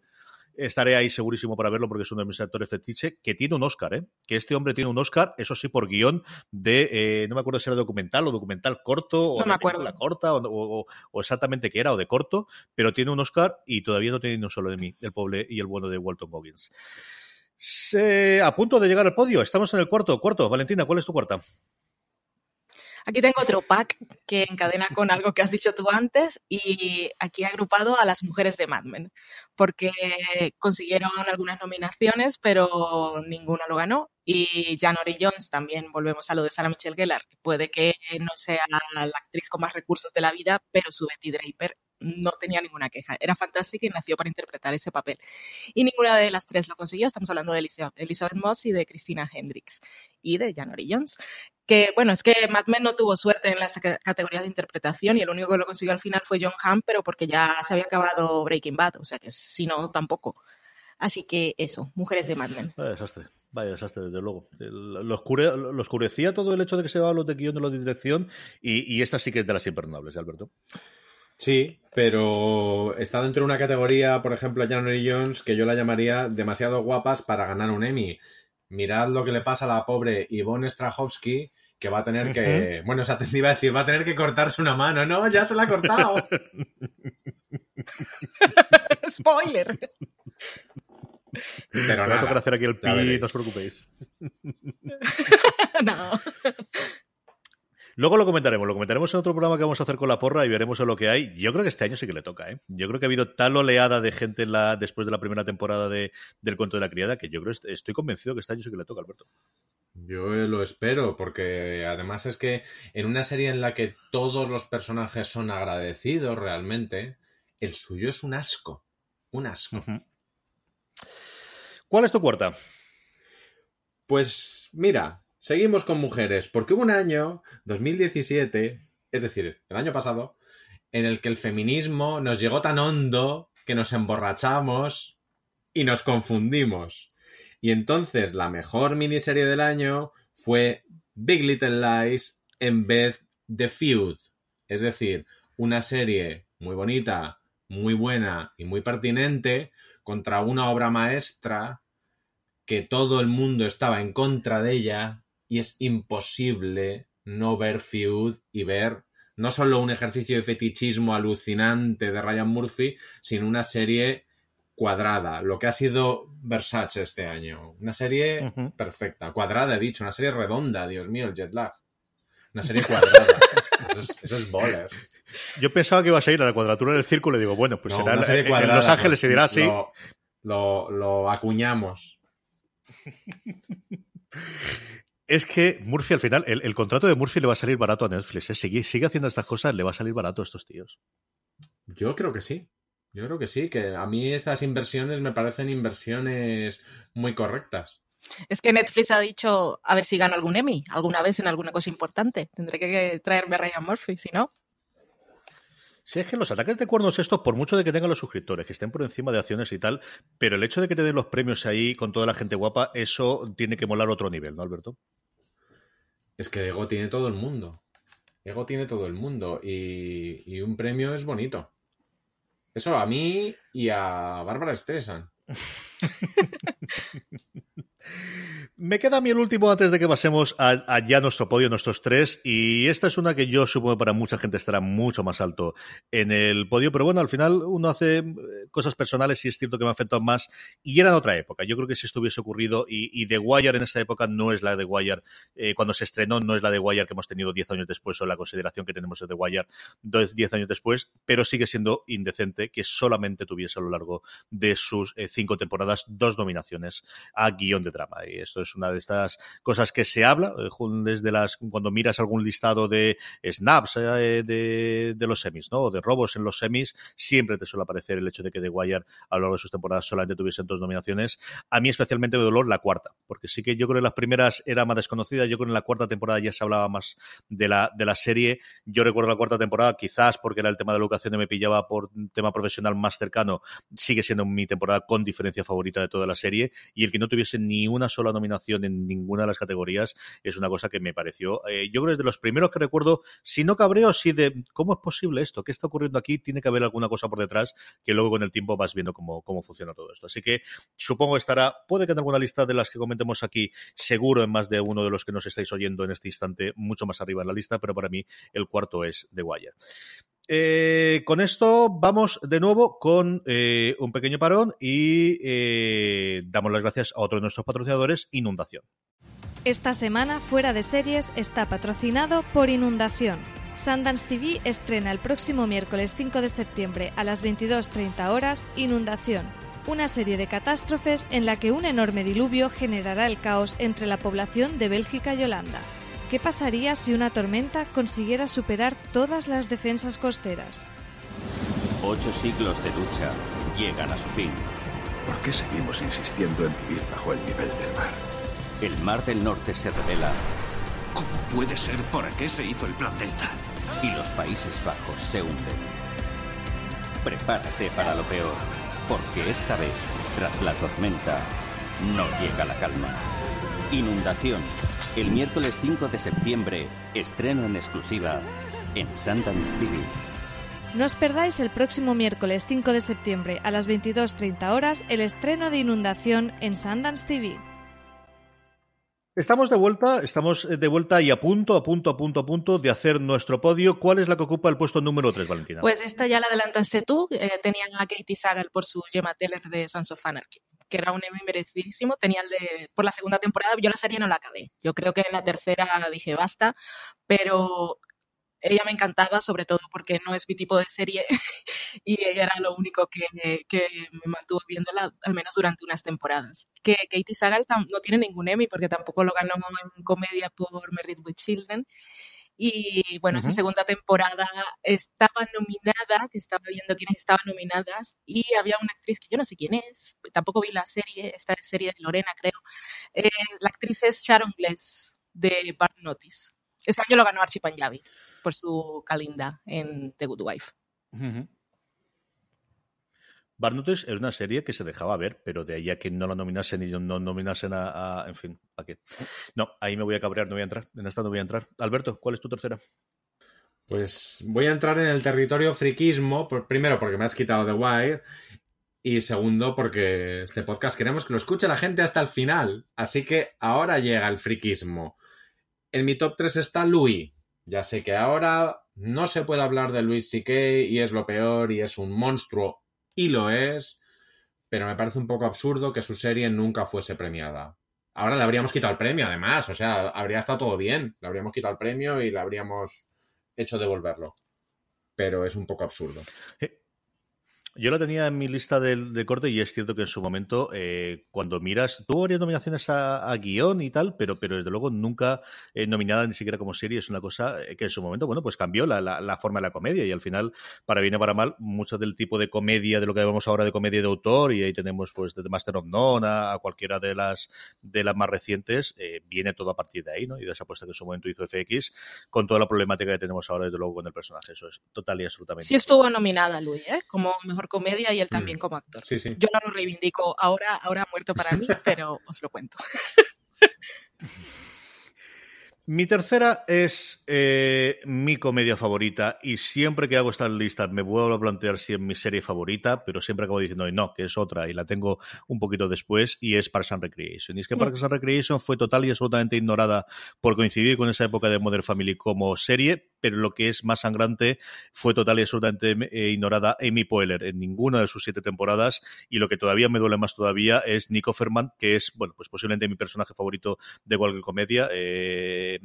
Estaré ahí segurísimo para verlo porque es uno de mis actores fetiche que tiene un Oscar, ¿eh? Que este hombre tiene un Oscar, eso sí, por guion de, eh, no me acuerdo si era documental o documental corto o no me la corta o, exactamente qué era o de corto, pero tiene un Oscar y todavía no tiene ni un solo de mí, el pobre y el bueno de Walton Goggins. a punto de llegar al podio, estamos en el cuarto. Cuarto, Valentina, ¿cuál es tu cuarta? Aquí tengo otro pack que encadena con algo que has dicho tú antes y aquí he agrupado a las mujeres de Mad Men, porque consiguieron algunas nominaciones, pero ninguna lo ganó. Y January Jones también, volvemos a lo de Sarah Michelle Gellar, puede que no sea la actriz con más recursos de la vida, pero su Betty Draper no tenía ninguna queja. Era fantástica y nació para interpretar ese papel. Y ninguna de las tres lo consiguió. Estamos hablando de Elizabeth Moss y de Christina Hendricks y de January Jones. Que bueno, es que Mad Men no tuvo suerte en las categorías de interpretación y el único que lo consiguió al final fue John Hamm, pero porque ya se había acabado Breaking Bad, o sea que si no, tampoco. Así que eso, mujeres de Mad Men. Vaya desastre, vaya desastre, desde luego. Lo, oscurecía todo el hecho de que se va los de guion de la dirección y, esta sí que es de las imperdonables, Alberto. Sí, pero está dentro de una categoría, por ejemplo, a January Jones, que yo la llamaría demasiado guapas para ganar un Emmy. Mirad lo que le pasa a la pobre Yvonne Strahovski, que va a tener que. Bueno, se iba a decir, va a tener que cortarse una mano. No, ya se la ha cortado. Spoiler. Pero no. a tocar hacer aquí el pi, no os preocupéis. no. Luego lo comentaremos, lo comentaremos en otro programa que vamos a hacer con la porra y veremos lo que hay. Yo creo que este año sí que le toca, ¿eh? Yo creo que ha habido tal oleada de gente en la, después de la primera temporada de, del cuento de la criada que yo creo estoy convencido que este año sí que le toca, Alberto. Yo lo espero, porque además es que en una serie en la que todos los personajes son agradecidos realmente, el suyo es un asco. Un asco. ¿Cuál es tu cuarta? Pues mira, Seguimos con mujeres, porque hubo un año, 2017, es decir, el año pasado, en el que el feminismo nos llegó tan hondo que nos emborrachamos y nos confundimos. Y entonces la mejor miniserie del año fue Big Little Lies en vez de Feud. Es decir, una serie muy bonita, muy buena y muy pertinente contra una obra maestra que todo el mundo estaba en contra de ella y es imposible no ver Feud y ver no solo un ejercicio de fetichismo alucinante de Ryan Murphy, sino una serie cuadrada, lo que ha sido Versace este año. Una serie perfecta, cuadrada, he dicho, una serie redonda, Dios mío, el jet lag. Una serie cuadrada. eso, es, eso Yo pensaba que iba a ir a la cuadratura del círculo y digo, bueno, pues será en, Los Ángeles se dirá así. Lo, lo acuñamos. Es que Murphy al final, el, contrato de Murphy le va a salir barato a Netflix. ¿eh? Sigue, sigue haciendo estas cosas, le va a salir barato a estos tíos. Yo creo que sí. Yo creo que sí, que a mí estas inversiones me parecen inversiones muy correctas. Es que Netflix ha dicho a ver si gano algún Emmy alguna vez en alguna cosa importante. Tendré que traerme a Ryan Murphy, si no. Sí, es que los ataques de cuernos estos, por mucho de que tengan los suscriptores, que estén por encima de acciones y tal, pero el hecho de que te den los premios ahí con toda la gente guapa, eso tiene que molar otro nivel, ¿no, Alberto? Es que ego tiene todo el mundo. ego tiene todo el mundo y, y un premio es bonito. Eso a mí y a Bárbara Streisand. Me queda a mí el último antes de que pasemos a, ya nuestro podio, nuestros tres. Y esta es una que yo supongo para mucha gente estará mucho más alto en el podio. Pero bueno, al final uno hace eh, cosas personales y es cierto que me ha afectado más. Y era en otra época. Yo creo que si esto hubiese ocurrido, y, The Wire en esta época no es la de Wire, eh, cuando se estrenó, no es la de Wire que hemos tenido 10 años después o la consideración que tenemos de The Wire 10 años después, pero sigue siendo indecente que solamente tuviese a lo largo de sus eh, cinco temporadas dos nominaciones a guion de drama. Y esto es una de estas cosas que se habla eh, desde las cuando miras algún listado de snaps eh, de, de, los semis, ¿no? O de robos en los semis, siempre te suele aparecer el hecho de que The Wire a lo largo de sus temporadas solamente tuviesen dos nominaciones. A mí especialmente de dolor la cuarta, porque sí que yo creo que las primeras era más desconocida, yo creo que en la cuarta temporada ya se hablaba más de la, de la serie. Yo recuerdo la cuarta temporada, quizás porque era el tema de la educación y me pillaba por tema profesional más cercano, sigue siendo mi temporada con diferencia favorita de toda la serie, y el que no tuviese ni una sola nominación en ninguna de las categorías es una cosa que me pareció, eh, yo creo que es de los primeros que recuerdo, si no cabreo, sí de cómo es posible esto, qué está ocurriendo aquí, tiene que haber alguna cosa por detrás que luego con el tiempo vas viendo cómo, cómo funciona todo esto. Así que supongo estará, puede que en alguna lista de las que comentemos aquí, seguro en más de uno de los que nos estáis oyendo en este instante, mucho más arriba en la lista, pero para mí el cuarto es The Wire. Eh, con esto vamos de nuevo con eh, un pequeño parón y eh, damos las gracias a otro de nuestros patrocinadores, Inundación. Esta semana Fuera de Series está patrocinado por Inundación. Sundance TV estrena el próximo miércoles 5 de septiembre a las 22.30 horas Inundación, una serie de catástrofes en la que un enorme diluvio generará el caos entre la población de Bélgica y Holanda. ¿Qué pasaría si una tormenta consiguiera superar todas las defensas costeras? Ocho siglos de lucha llegan a su fin. ¿Por qué seguimos insistiendo en vivir bajo el nivel del mar? El mar del norte se revela. ¿Cómo puede ser? ¿Por qué se hizo el plan Delta? Y los Países Bajos se hunden. Prepárate para lo peor, porque esta vez, tras la tormenta, no llega la calma. Inundación. El miércoles 5 de septiembre, estreno en exclusiva en Sundance TV. No os perdáis el próximo miércoles 5 de septiembre a las 22.30 horas el estreno de Inundación en Sundance TV. Estamos de vuelta, estamos de vuelta y a punto, a punto, a punto, a punto de hacer nuestro podio. ¿Cuál es la que ocupa el puesto número 3, Valentina? Pues esta ya la adelantaste tú. Eh, tenían a Katie Sagal por su Gemma Teller de Sons of Anarchy, que era un Emmy merecidísimo. Tenía el de, por la segunda temporada, yo la serie no la acabé. Yo creo que en la tercera dije basta, pero ella me encantaba, sobre todo porque no es mi tipo de serie y ella era lo único que, que, me mantuvo viéndola, al menos durante unas temporadas. Que Katie Sagal no tiene ningún Emmy porque tampoco lo ganó en comedia por Married with Children. Y bueno, uh -huh. esa segunda temporada estaba nominada, que estaba viendo quiénes estaban nominadas, y había una actriz que yo no sé quién es, tampoco vi la serie, esta serie de Lorena, creo. Eh, la actriz es Sharon Gless, de Bart Notice. Ese año lo ganó Archie Panjabi por su Kalinda en The Good Wife. Uh -huh. Barnotes era una serie que se dejaba ver, pero de ahí a que no la nominasen y no nominasen a, a en fin, ¿a qué? No, ahí me voy a cabrear, no voy a entrar. En esta no voy a entrar. Alberto, ¿cuál es tu tercera? Pues voy a entrar en el territorio friquismo, por, primero porque me has quitado The Wire y segundo porque este podcast queremos que lo escuche la gente hasta el final. Así que ahora llega el friquismo. En mi top 3 está Louis. Ya sé que ahora no se puede hablar de Luis C.K. y es lo peor y es un monstruo y lo es, pero me parece un poco absurdo que su serie nunca fuese premiada. Ahora le habríamos quitado el premio, además, o sea, habría estado todo bien. Le habríamos quitado el premio y le habríamos hecho devolverlo. Pero es un poco absurdo. Yo la tenía en mi lista de, de, corte y es cierto que en su momento, eh, cuando miras, tuvo varias nominaciones a, a, guion y tal, pero, pero desde luego nunca eh, nominada ni siquiera como serie. Es una cosa que en su momento, bueno, pues cambió la, la, la, forma de la comedia y al final, para bien o para mal, mucho del tipo de comedia, de lo que vemos ahora de comedia de autor, y ahí tenemos pues desde Master of None a, a cualquiera de las, de las más recientes, eh, viene todo a partir de ahí, ¿no? Y de esa apuesta que en su momento hizo FX, con toda la problemática que tenemos ahora, desde luego, con el personaje. Eso es total y absolutamente. Sí estuvo nominada, Luis, ¿eh? Como mejor comedia y él también mm. como actor. Sí, sí. Yo no lo reivindico ahora, ahora ha muerto para mí, pero os lo cuento. Mi tercera es eh, mi comedia favorita y siempre que hago estas listas me vuelvo a plantear si es mi serie favorita, pero siempre acabo diciendo no, que es otra y la tengo un poquito después y es Parks and Recreation. Y es que Parks and Recreation fue total y absolutamente ignorada por coincidir con esa época de Modern Family como serie, pero lo que es más sangrante fue total y absolutamente eh, ignorada Amy Poehler en ninguna de sus siete temporadas y lo que todavía me duele más todavía es Nico Ferman, que es, bueno, pues posiblemente mi personaje favorito de cualquier comedia. Eh,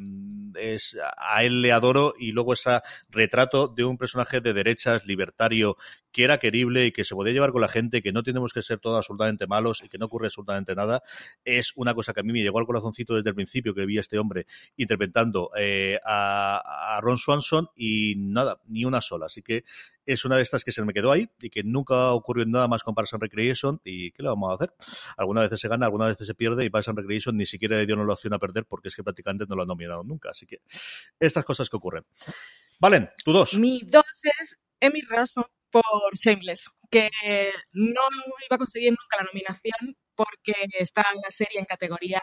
es, a él le adoro y luego ese retrato de un personaje de derechas, libertario, que era querible y que se podía llevar con la gente, que no tenemos que ser todos absolutamente malos y que no ocurre absolutamente nada, es una cosa que a mí me llegó al corazoncito desde el principio que vi a este hombre interpretando eh, a, Ron Swanson y nada, ni una sola. Así que es una de estas que se me quedó ahí y que nunca ocurrió nada más con Parks and Recreation y ¿qué le vamos a hacer? Algunas veces se gana, algunas veces se pierde y Parks and Recreation ni siquiera le dio una opción a perder porque es que prácticamente no lo han nominado nunca. Así que estas cosas que ocurren. Valen, tu dos. Mi dos es Emmy Rason por Shameless, que no iba a conseguir nunca la nominación porque está la serie en categoría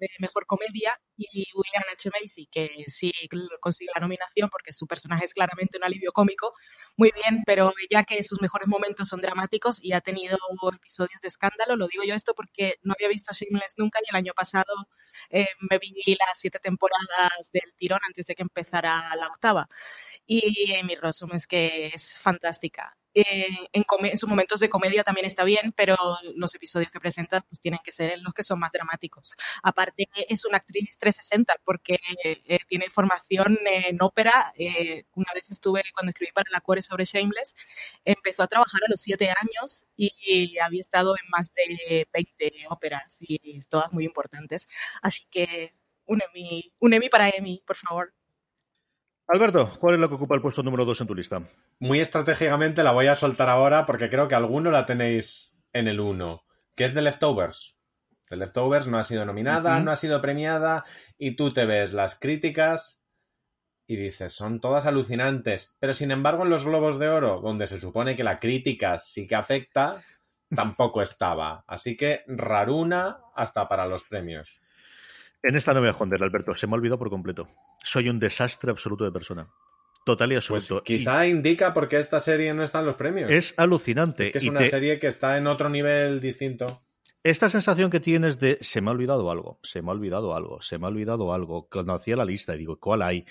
de mejor comedia y William H. Macy, que sí consigue la nominación porque su personaje es claramente un alivio cómico, muy bien, pero ya que sus mejores momentos son dramáticos y ha tenido episodios de escándalo, lo digo yo esto porque no había visto Shameless nunca y el año pasado eh, me vi las siete temporadas del tirón antes de que empezara la octava. Y Amy Rossum es que es fantástica. Eh, en, en, sus momentos de comedia también está bien, pero los episodios que presenta pues, tienen que ser los que son más dramáticos. Aparte, es una actriz 360 porque eh, tiene formación en ópera. Eh, una vez estuve, cuando escribí para la Cuore sobre Shameless, empezó a trabajar a los siete años y había estado en más de 20 óperas y todas muy importantes. Así que un Emmy, un Emmy para Emmy, por favor. Alberto, ¿cuál es la que ocupa el puesto número 2 en tu lista? Muy estratégicamente la voy a soltar ahora porque creo que alguno la tenéis en el 1, que es The Leftovers. The Leftovers no ha sido nominada, uh -huh. no ha sido premiada y tú te ves las críticas y dices, son todas alucinantes. Pero sin embargo en los Globos de Oro, donde se supone que la crítica sí que afecta, tampoco estaba. Así que raruna hasta para los premios. En esta no me voy a esconder, Alberto. Se me ha olvidado por completo. Soy un desastre absoluto de persona. Total y absoluto. Pues quizá y indica por qué esta serie no está en los premios. Es alucinante. Es que es y una te... serie que está en otro nivel distinto. Esta sensación que tienes de se me ha olvidado algo, se me ha olvidado algo, se me ha olvidado algo. Cuando hacía la lista y digo, ¿cuál hay?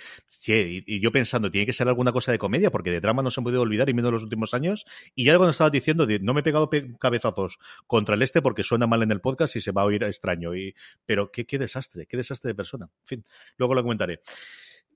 Y, yo pensando, tiene que ser alguna cosa de comedia, porque de drama no se han podido olvidar y menos en los últimos años. Y ya cuando estabas diciendo, no me he pegado pe cabezazos contra el este porque suena mal en el podcast y se va a oír extraño. Y, pero qué, qué desastre, qué desastre de persona. En fin, luego lo comentaré.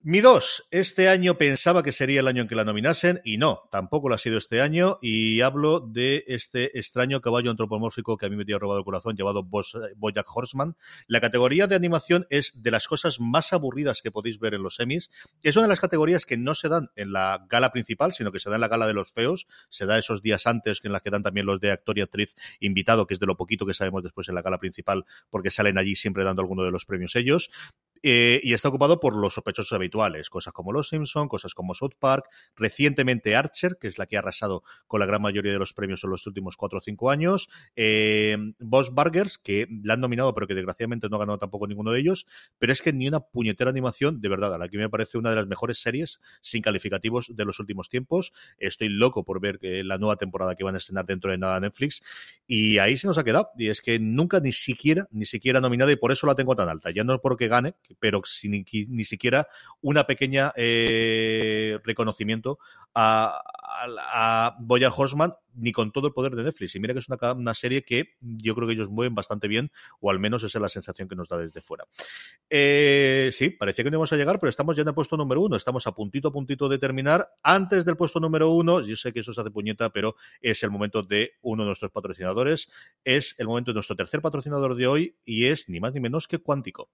Mi 2, este año pensaba que sería el año en que la nominasen y no, tampoco lo ha sido este año y hablo de este extraño caballo antropomórfico que a mí me tiene robado el corazón llamado Bojack Horseman. La categoría de animación es de las cosas más aburridas que podéis ver en los semis. Es una de las categorías que no se dan en la gala principal, sino que se da en la gala de los feos. Se da esos días antes en las que dan también los de actor y actriz invitado, que es de lo poquito que sabemos después en la gala principal, porque salen allí siempre dando alguno de los premios ellos. Eh, y está ocupado por los sospechosos habituales, cosas como Los Simpson, cosas como South Park, recientemente Archer, que es la que ha arrasado con la gran mayoría de los premios en los últimos cuatro o cinco años, eh, Boss Burgers, que la han nominado, pero que desgraciadamente no ha ganado tampoco ninguno de ellos, pero es que ni una puñetera animación, de verdad, a la que me parece una de las mejores series sin calificativos de los últimos tiempos. Estoy loco por ver que la nueva temporada que van a estrenar dentro de nada Netflix, y ahí se nos ha quedado, y es que nunca ni siquiera, ni siquiera nominada, y por eso la tengo tan alta, ya no porque gane, pero sin ni, siquiera una pequeña eh, reconocimiento a, a, a Boya Horseman ni con todo el poder de Netflix. Y mira que es una, serie que yo creo que ellos mueven bastante bien, o al menos esa es la sensación que nos da desde fuera. Eh, sí, parecía que no íbamos a llegar, pero estamos ya en el puesto número uno. Estamos a puntito a puntito de terminar. Antes del puesto número uno, yo sé que eso se hace puñeta, pero es el momento de uno de nuestros patrocinadores. Es el momento de nuestro tercer patrocinador de hoy y es ni más ni menos que Cuántico.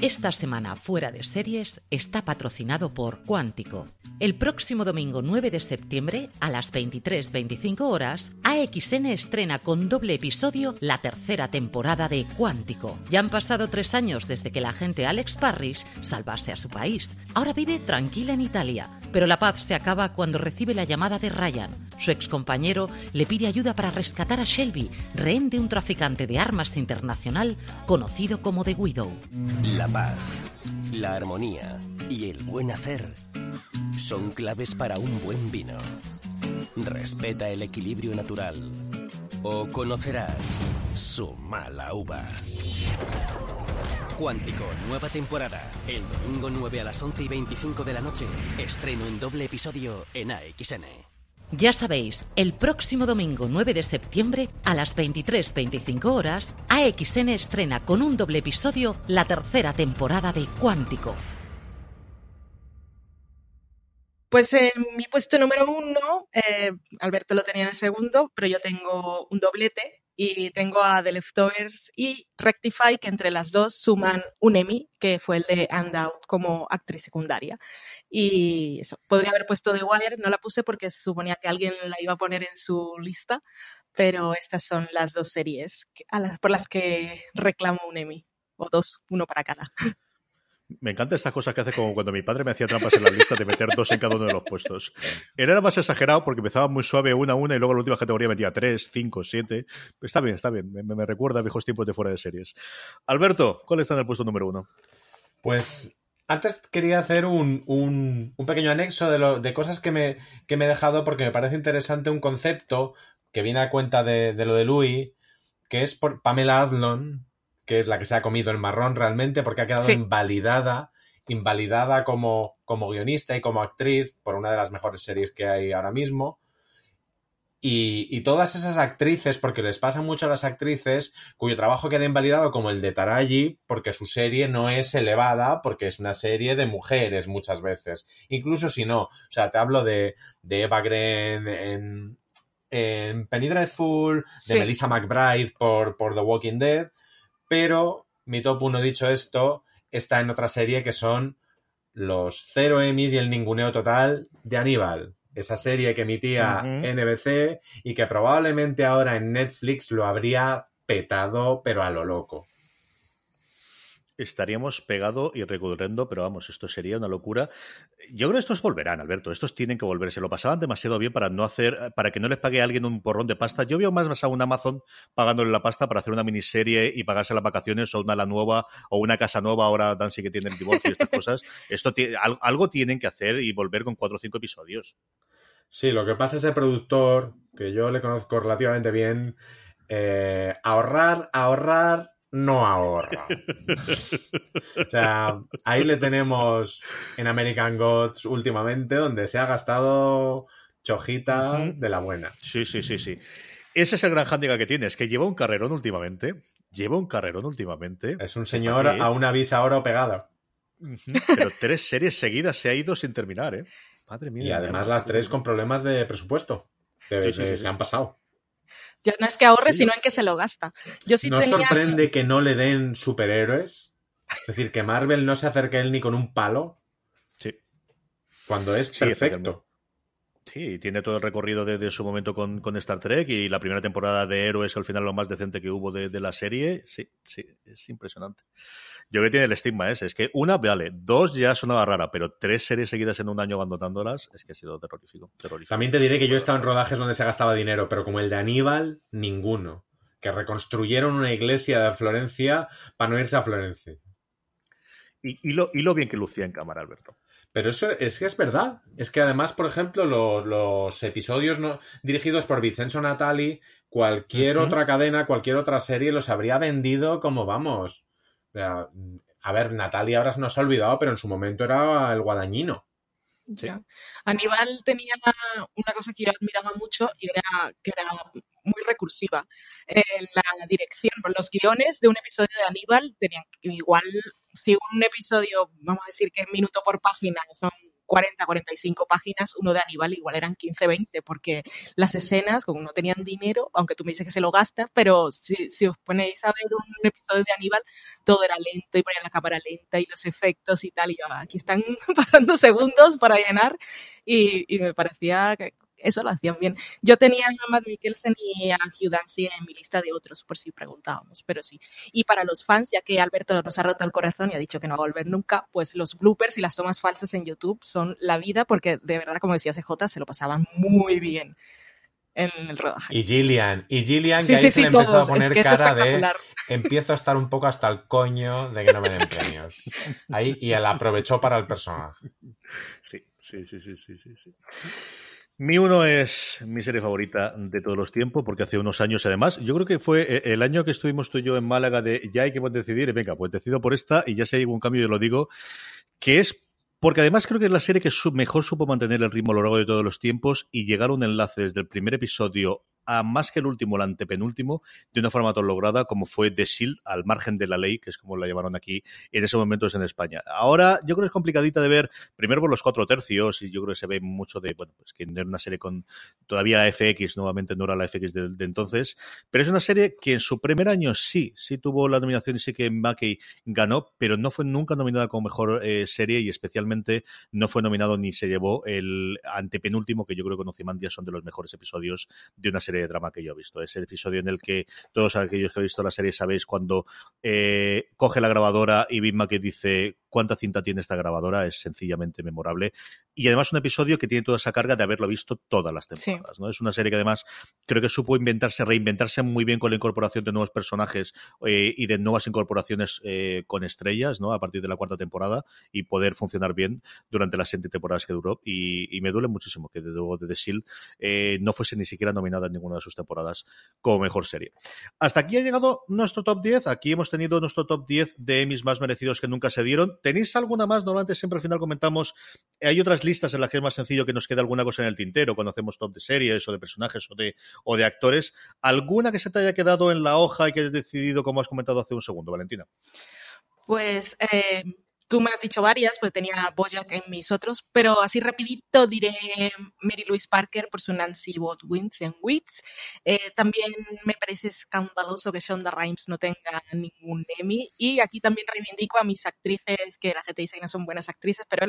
Esta semana fuera de series está patrocinado por Cuántico. El próximo domingo 9 de septiembre a las 23.25 horas, AXN estrena con doble episodio la tercera temporada de Cuántico. Ya han pasado tres años desde que la agente Alex Parrish salvase a su país. Ahora vive tranquila en Italia pero la paz se acaba cuando recibe la llamada de Ryan. Su excompañero le pide ayuda para rescatar a Shelby, rehén de un traficante de armas internacional conocido como The Widow. La paz, la armonía y el buen hacer son claves para un buen vino. Respeta el equilibrio natural o conocerás su mala uva. Cuántico, nueva temporada. El domingo 9 a las 11 y 25 de la noche. Estreno en doble episodio en AXN. Ya sabéis, el próximo domingo 9 de septiembre a las 23.25 horas, AXN estrena con un doble episodio la tercera temporada de Cuántico. Pues en mi puesto número uno, eh, Alberto lo tenía en segundo, pero yo tengo un doblete y tengo a The Leftovers y Rectify, que entre las dos suman un Emmy, que fue el de And Out como actriz secundaria. Y eso, podría haber puesto The Wire, no la puse porque suponía que alguien la iba a poner en su lista, pero estas son las dos series por las que reclamo un Emmy, o dos, uno para cada. Me encanta estas cosas que hace como cuando mi padre me hacía trampas en la lista de meter dos en cada uno de los puestos. Él era más exagerado porque empezaba muy suave una a una y luego la última categoría metía tres, cinco, siete. Está bien, está bien. Me, recuerda a viejos tiempos de fuera de series. Alberto, ¿cuál está en el puesto número uno? Pues antes quería hacer un, un, pequeño anexo de, de cosas que me, que me he dejado porque me parece interesante un concepto que viene a cuenta de, de lo de Louis, que es por Pamela Adlon, que es la que se ha comido el marrón realmente porque ha quedado invalidada, invalidada como, como guionista y como actriz por una de las mejores series que hay ahora mismo. Y, todas esas actrices, porque les pasa mucho a las actrices cuyo trabajo queda invalidado, como el de Taraji, porque su serie no es elevada, porque es una serie de mujeres muchas veces. Incluso si no. O sea, te hablo de, Eva Green en, en Penny Dreadful, de Melissa McBride por, por The Walking Dead pero mi top 1 dicho esto está en otra serie que son los cero Emmys y el ninguneo total de Aníbal. Esa serie que emitía NBC y que probablemente ahora en Netflix lo habría petado, pero a lo loco estaríamos pegado y recorriendo, pero vamos, esto sería una locura. Yo creo que estos volverán, Alberto. Estos tienen que volverse. Lo pasaban demasiado bien para no hacer, para que no les pague a alguien un porrón de pasta. Yo veo más a un Amazon pagándole la pasta para hacer una miniserie y pagarse las vacaciones o una la nueva o una casa nueva. Ahora Dancy que tiene el divorcio y estas cosas. Esto algo tienen que hacer y volver con cuatro o cinco episodios. Sí, lo que pasa es el productor, que yo le conozco relativamente bien, eh, ahorrar, ahorrar no ahorra. o sea, ahí le tenemos en American Gods últimamente, donde se ha gastado chojita de la buena. Sí, sí, sí, sí. Ese es el gran handicap que tiene, es que lleva un carrerón últimamente. Lleva un carrerón últimamente. Es un señor a una visa oro pegada. Pero tres series seguidas se ha ido sin terminar, ¿eh? Madre mía. Y además las tres con problemas de presupuesto. Que se han pasado. Ya no es que ahorre, sino en que se lo gasta. Yo sí ¿No sorprende que no le den superhéroes? Es decir, que Marvel no se acerque a él ni con un palo. Sí. Cuando es perfecto. Sí, tiene todo el recorrido de, su momento con, Star Trek y la primera temporada de Héroes, al final lo más decente que hubo de, la serie. Sí, sí, es impresionante. Yo creo que tiene el estigma ese. Es que una, vale, dos ya sonaba rara, pero tres series seguidas en un año abandonándolas es que ha sido terrorífico. terrorífico. También te diré que yo he estado en rodajes donde se gastaba dinero, pero como el de Aníbal, ninguno. Que reconstruyeron una iglesia de Florencia para no irse a Florencia. Y, lo, y lo bien que lucía en cámara, Alberto. Pero eso es que es verdad. Es que además, por ejemplo, los, episodios no, dirigidos por Vincenzo Natali, cualquier otra cadena, cualquier otra serie los habría vendido como vamos. a ver, Natalia ahora se nos ha olvidado, pero en su momento era el guadañino. Aníbal tenía una cosa que yo admiraba mucho y era que era muy recursiva. La dirección, los guiones de un episodio de Aníbal tenían igual, si un episodio, vamos a decir que minuto por página son 40, 45 páginas, uno de Aníbal igual eran 15, 20, porque las escenas, como no tenían dinero, aunque tú me dices que se lo gasta, pero si, si os ponéis a ver un episodio de Aníbal, todo era lento y ponían la cámara lenta y los efectos y tal, y yo, aquí están pasando segundos para llenar, y, y me parecía que, eso lo hacían bien. Yo tenía a Matt Mikkelsen y a Hugh Dancy en mi lista de otros, por si preguntábamos, pero sí. Y para los fans, ya que Alberto nos ha roto el corazón y ha dicho que no va a volver nunca, pues los bloopers y las tomas falsas en YouTube son la vida, porque de verdad, como decía CJ, se lo pasaban muy bien en el rodaje. Y Gillian, y Gillian que ahí se le empezó a poner cara de empiezo a estar un poco hasta el coño de que no me den premios. Ahí, y él aprovechó para el personaje. Sí, sí, sí, sí, sí, sí. Mi uno es mi serie favorita de todos los tiempos, porque hace unos años, además, yo creo que fue eh, el año que estuvimos tú y yo en Málaga de ya hay que decidir, venga, pues decido por esta y ya si hay algún cambio, yo lo digo, que es porque además creo que es la serie que mejor supo mantener el ritmo a lo largo de todos los tiempos y llegar a un enlace desde el primer episodio a más que el último, el antepenúltimo, de una forma tan lograda como fue The Shield, al margen de la ley, que es como la llamaron aquí en ese momento es en España. Ahora, yo creo que es complicadita de ver, primero por los cuatro tercios, y yo creo que se ve mucho de, bueno, pues que era una serie con todavía la FX, nuevamente no era la FX de, entonces, pero es una serie que en su primer año sí, sí tuvo la nominación y sí que Mackey ganó, pero no fue nunca nominada como mejor eh, serie y especialmente no fue nominado ni se llevó el antepenúltimo, que yo creo que con son de los mejores episodios de una serie de drama que yo he visto. Es el episodio en el que todos aquellos que habéis visto la serie sabéis cuando eh, coge la grabadora y Big que dice cuánta cinta tiene esta grabadora, es sencillamente memorable. Y además un episodio que tiene toda esa carga de haberlo visto todas las temporadas. ¿no? Es una serie que además creo que supo inventarse, reinventarse muy bien con la incorporación de nuevos personajes eh, y de nuevas incorporaciones eh, con estrellas ¿no? a partir de la cuarta temporada y poder funcionar bien durante las siete temporadas que duró. Y, me duele muchísimo que desde luego de The Shield eh, no fuese ni siquiera nominada en ninguna de sus temporadas como mejor serie. Hasta aquí ha llegado nuestro top 10. Aquí hemos tenido nuestro top 10 de Emmys más merecidos que nunca se dieron ¿Tenéis alguna más? Normalmente siempre al final comentamos, hay otras listas en las que es más sencillo que nos quede alguna cosa en el tintero cuando hacemos top de series o de personajes o de, o de actores. ¿Alguna que se te haya quedado en la hoja y que hayas decidido, como has comentado hace un segundo, Valentina? Pues eh, Tú me has dicho varias, pues tenía Bojack en mis otros, pero así rapidito diré Mary Louise Parker por su Nancy Wins en Wits. Eh, también me parece escandaloso que Shonda Rhimes no tenga ningún Emmy. Y aquí también reivindico a mis actrices, que la gente dice que no son buenas actrices, pero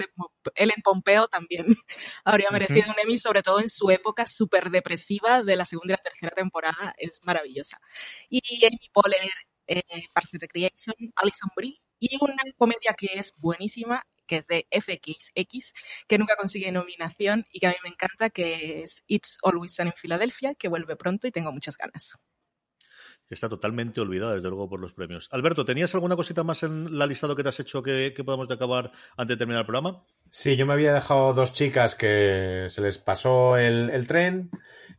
Ellen Pompeo también habría merecido un Emmy, sobre todo en su época súper depresiva de la segunda y la tercera temporada. Es maravillosa. Y Amy Poehler, eh, Parks and Recreation, Alison Brie y una comedia que es buenísima, que es de FXX, que nunca consigue nominación y que a mí me encanta, que es It's Always Sun en Filadelfia, que vuelve pronto y tengo muchas ganas. Está totalmente olvidada, desde luego, por los premios. Alberto, ¿tenías alguna cosita más en la listado que te has hecho que, podamos de acabar antes de terminar el programa? Sí, yo me había dejado dos chicas que se les pasó el, tren,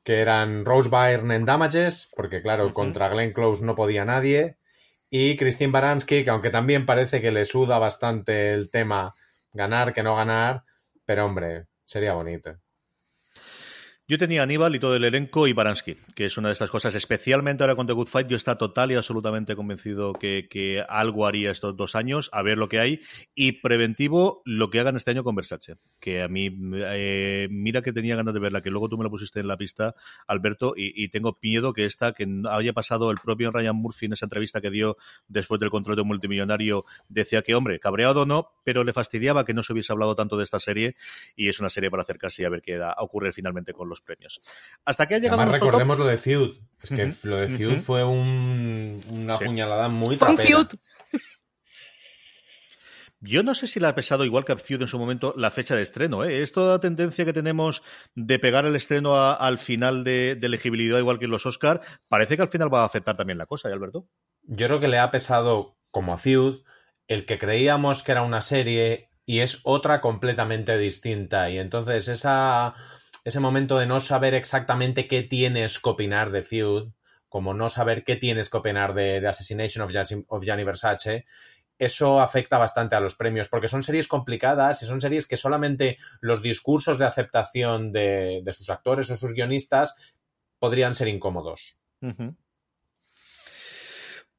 que eran Rose Byrne en Damages, porque claro, contra Glenn Close no podía nadie, y Christine Baranski, que aunque también parece que le suda bastante el tema ganar que no ganar, pero hombre, sería bonito. Yo tenía Aníbal y todo el elenco y Baransky, que es una de estas cosas, especialmente ahora con The Good Fight, yo está total y absolutamente convencido que, algo haría estos dos años, a ver lo que hay, y preventivo lo que hagan este año con Versace, que a mí, eh, mira que tenía ganas de verla, que luego tú me la pusiste en la pista, Alberto, y, tengo miedo que esta, que haya pasado el propio Ryan Murphy en esa entrevista que dio después del control de un multimillonario, decía que, hombre, cabreado no, pero le fastidiaba que no se hubiese hablado tanto de esta serie, y es una serie para acercarse y a ver qué da, a ocurrir finalmente con los premios. Hasta que ha llegado Además, recordemos lo de Feud. Es que lo de Feud fue una puñalada muy fue Yo no sé si le ha pesado igual que a Feud en su momento la fecha de estreno. ¿eh? Es toda tendencia que tenemos de pegar el estreno al final de, elegibilidad, igual que en los Oscar. Parece que al final va a afectar también la cosa, ¿eh, Alberto? Yo creo que le ha pesado, como a Feud, el que creíamos que era una serie y es otra completamente distinta. Y entonces esa ese momento de no saber exactamente qué tienes que opinar de Feud, como no saber qué tienes que opinar de, Assassination of, of Gianni Versace, eso afecta bastante a los premios, porque son series complicadas y son series que solamente los discursos de aceptación de, sus actores o sus guionistas podrían ser incómodos.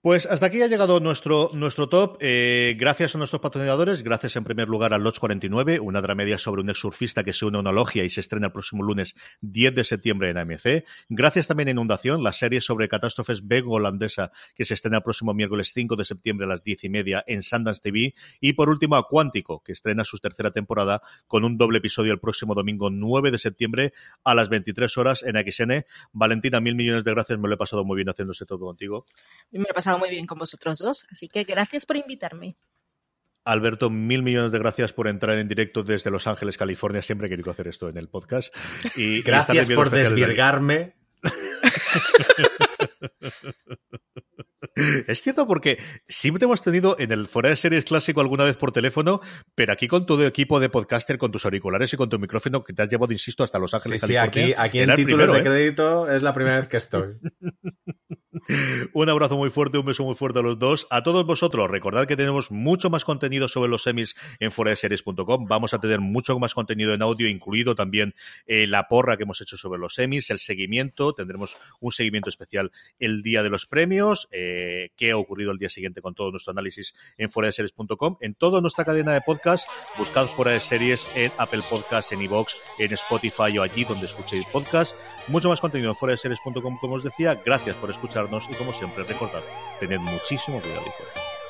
Pues hasta aquí ha llegado nuestro, nuestro top. Eh, gracias a nuestros patrocinadores, gracias en primer lugar a Lodge 49, una dramedia sobre un ex surfista que se une a una logia y se estrena el próximo lunes 10 de septiembre en AMC. Gracias también a Inundación, la serie sobre catástrofes bego-holandesa que se estrena el próximo miércoles 5 de septiembre a las 10 y media en Sundance TV. Y por último a Cuántico, que estrena su tercera temporada con un doble episodio el próximo domingo 9 de septiembre a las 23 horas en XN. Valentina, mil millones de gracias, me lo he pasado muy bien haciendo este todo contigo. Me lo muy bien con vosotros dos, así que gracias por invitarme. Alberto, mil millones de gracias por entrar en directo desde Los Ángeles, California. Siempre he querido hacer esto en el podcast. Y gracias por desvirgarme. Es cierto porque siempre hemos tenido en el Fuera de Series clásico alguna vez por teléfono, pero aquí con todo equipo de podcaster, con tus auriculares y con tu micrófono que te has llevado, insisto, hasta Los Ángeles, sí, California. Sí, aquí, aquí en títulos de ¿eh? crédito es la primera vez que estoy. Un abrazo muy fuerte, un beso muy fuerte a los dos. A todos vosotros, recordad que tenemos mucho más contenido sobre los semis en foradeseries.com. Vamos a tener mucho más contenido en audio, incluido también eh, la porra que hemos hecho sobre los semis, el seguimiento. Tendremos un seguimiento especial el día de los premios. Eh, qué ha ocurrido el día siguiente con todo nuestro análisis en foradeseries.com. En toda nuestra cadena de podcast, buscad fuera de series en Apple Podcast, en iVoox, en Spotify o allí donde escuchéis podcast. Mucho más contenido en foradeseries.com, como os decía. Gracias por y como siempre recordad, tened muchísimo cuidado y fuera.